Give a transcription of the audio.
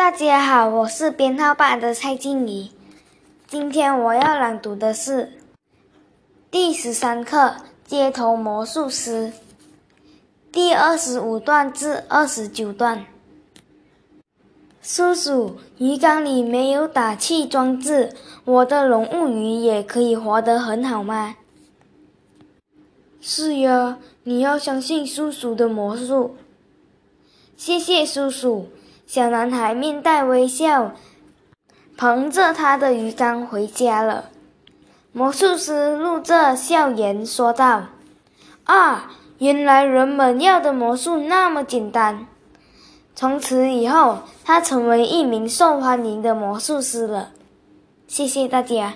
大家好，我是编号八的蔡静怡。今天我要朗读的是第十三课《街头魔术师》第二十五段至二十九段。叔叔，鱼缸里没有打气装置，我的龙物鱼也可以活得很好吗？是呀，你要相信叔叔的魔术。谢谢叔叔。小男孩面带微笑，捧着他的鱼缸回家了。魔术师露着笑颜说道：“啊，原来人们要的魔术那么简单。”从此以后，他成为一名受欢迎的魔术师了。谢谢大家。